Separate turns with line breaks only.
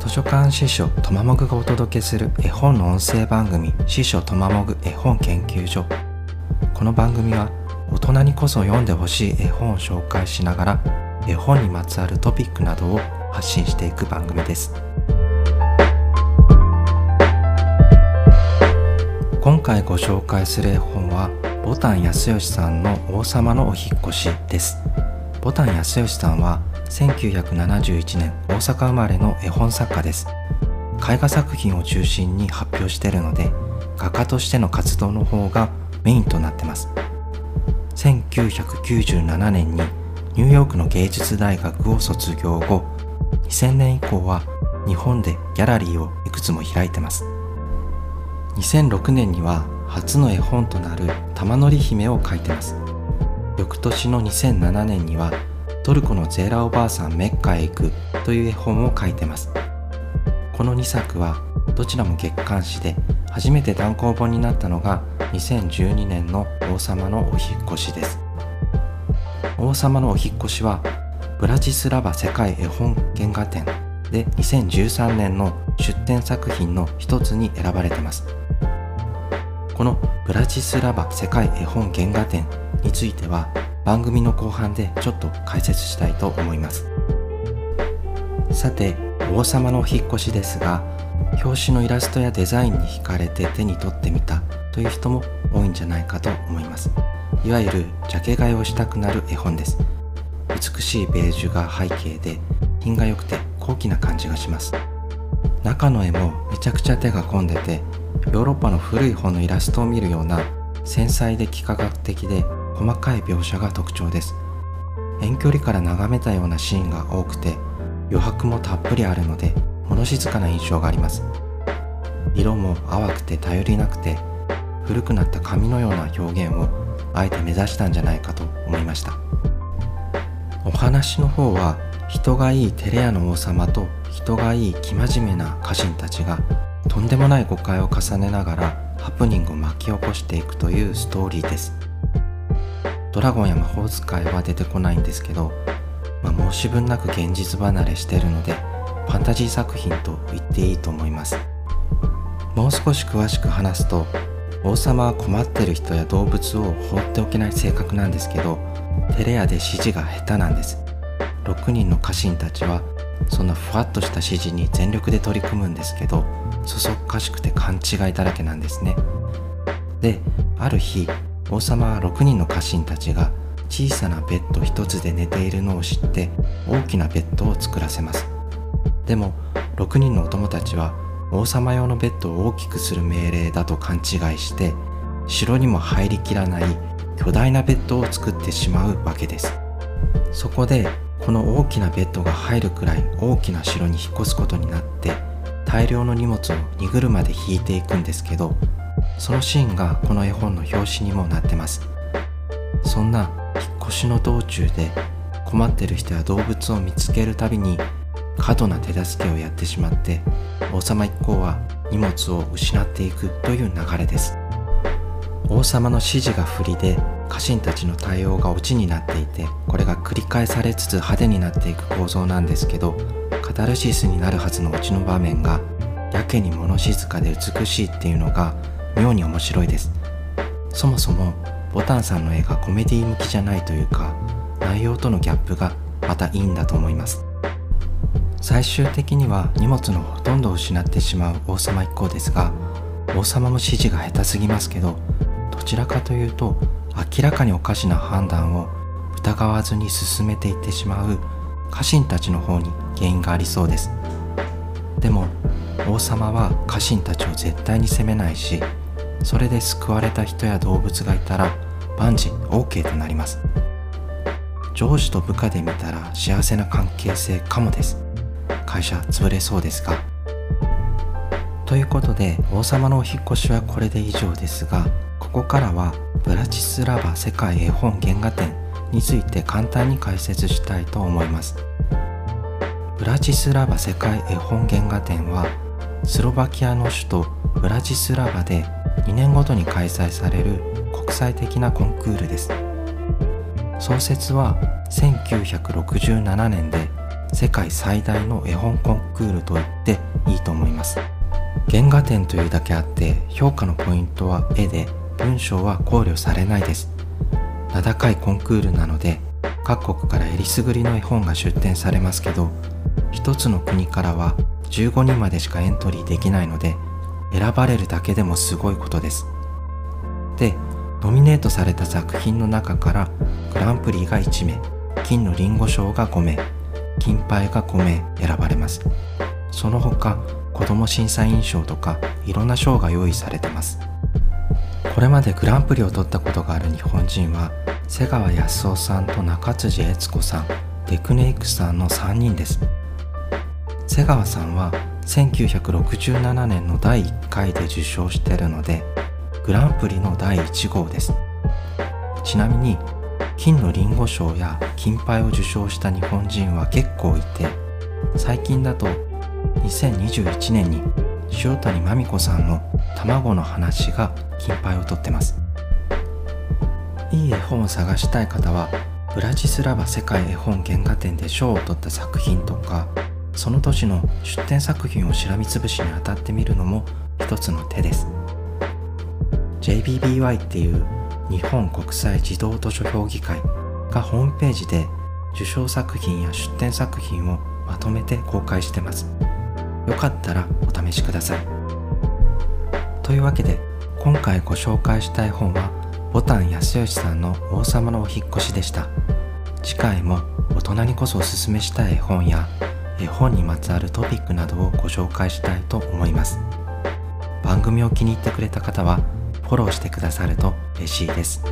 図書館司書とまもぐがお届けする絵本の音声番組司書とまもぐ絵本研究所。この番組は大人にこそ読んでほしい絵本を紹介しながら絵本にまつわるトピックなどを発信していく番組です。今回ご紹介する絵本はボタン康義さんの王様のお引越しです。ボタン康義さんは1971年大阪生まれの絵本作家です。絵画作品を中心に発表しているので画家としての活動の方がメインとなってます。1997年にニューヨークの芸術大学を卒業後2000年以降は日本でギャラリーをいくつも開いてます。2006年には初の絵本となる玉乗り姫を描いてます。翌年の2007年にはトルコのゼーラおばあさんメッカへ行くという絵本を書いてます。この2作はどちらも月刊誌で初めて単行本になったのが2012年の王様のお引越しです。王様のお引越しはブラジスラバ世界絵本原画展で2013年の出展作品の一つに選ばれてます。このブラジスラバ世界絵本原画展については番組の後半でちょっと解説したいと思います。さて王様のお引越しですが表紙のイラストやデザインに惹かれて手に取ってみたという人も多いんじゃないかと思います。いわゆるジャケ買いをしたくなる絵本です。美しいベージュが背景で品が良くて高貴な感じがします。中の絵もめちゃくちゃ手が込んでてヨーロッパの古い本のイラストを見るような繊細で幾何学的で細かい描写が特徴です。遠距離から眺めたようなシーンが多くて余白もたっぷりあるので物静かな印象があります。色も淡くて頼りなくて古くなった紙のような表現をあえて目指したんじゃないかと思いました。お話の方は人がいいテレアの王様と人がいい生真面目な家臣たちがとんでもない誤解を重ねながらハプニングを巻き起こしていくというストーリーです。ドラゴンや魔法使いは出てこないんですけど、まあ、申し分なく現実離れしてるのでファンタジー作品と言っていいと思います。もう少し詳しく話すと王様は困ってる人や動物を放っておけない性格なんですけどテレアで指示が下手なんです。6人の家臣たちはそんなふわっとした指示に全力で取り組むんですけどそそっかしくて勘違いだらけなんですね。である日王様は6人の家臣たちが小さなベッド一つで寝ているのを知って大きなベッドを作らせます。でも6人のお供たちは王様用のベッドを大きくする命令だと勘違いして城にも入りきらない巨大なベッドを作ってしまうわけです。そこでこの大きなベッドが入るくらい大きな城に引っ越すことになって大量の荷物を荷車で引いていくんですけどそのシーンがこの絵本の表紙にもなってます。そんな引っ越しの道中で困ってる人や動物を見つけるたびに過度な手助けをやってしまって王様一行は荷物を失っていくという流れです。王様の指示が不利で家臣たちの対応がオチになっていてこれが繰り返されつつ派手になっていく構造なんですけどカタルシスになるはずのオチの場面がやけに物静かで美しいっていうのが妙に面白いです。そもそもボタンさんの絵がコメディ向きじゃないというか内容とのギャップがまたいいんだと思います。最終的には荷物のほとんどを失ってしまう王様一行ですが王様の指示が下手すぎますけどどちらかというと明らかにおかしな判断を疑わずに進めていってしまう家臣たちの方に原因がありそうです。でも王様は家臣たちを絶対に責めないしそれで救われた人や動物がいたら万事 OK となります。上司と部下で見たら幸せな関係性かもです。会社潰れそうですが。ということで王様のお引越しはこれで以上ですがここからはブラチスラバ世界絵本原画展について簡単に解説したいと思います。ブラチスラバ世界絵本原画展はスロバキアの首都ブラチスラバで2年ごとに開催される国際的なコンクールです。創設は1967年で世界最大の絵本コンクールと言っていいと思います。原画展というだけあって評価のポイントは絵で文章は考慮されないです。名高いコンクールなので各国からえりすぐりの絵本が出展されますけど一つの国からは15人までしかエントリーできないので選ばれるだけでもすごいことです。でノミネートされた作品の中からグランプリが1名金のリンゴ賞が5名金牌が5名選ばれます。その他子供審査員賞とかいろんな賞が用意されてます。これまでグランプリを取ったことがある日本人は瀬川康夫さんと中辻悦子さんデクネイクさんの3人です。瀬川さんは1967年の第1回で受賞してるのでグランプリの第1号です。ちなみに金のリンゴ賞や金牌を受賞した日本人は結構いて最近だと2021年に塩谷真美子さんの卵の話が金牌を取ってます。いい絵本を探したい方はブラジスラバ世界絵本原画展で賞を取った作品とかその年の出展作品をしらみつぶしに当たってみるのも一つの手です。JBBY っていう日本国際児童図書評議会がホームページで受賞作品や出展作品をまとめて公開してます。よかったらお試しください。というわけで今回ご紹介したい本はボタン安義さんの王様のお引越しでした。次回も大人にこそおすすめしたい絵本や本にまつわるトピックなどをご紹介したいと思います番組を気に入ってくれた方はフォローしてくださると嬉しいです。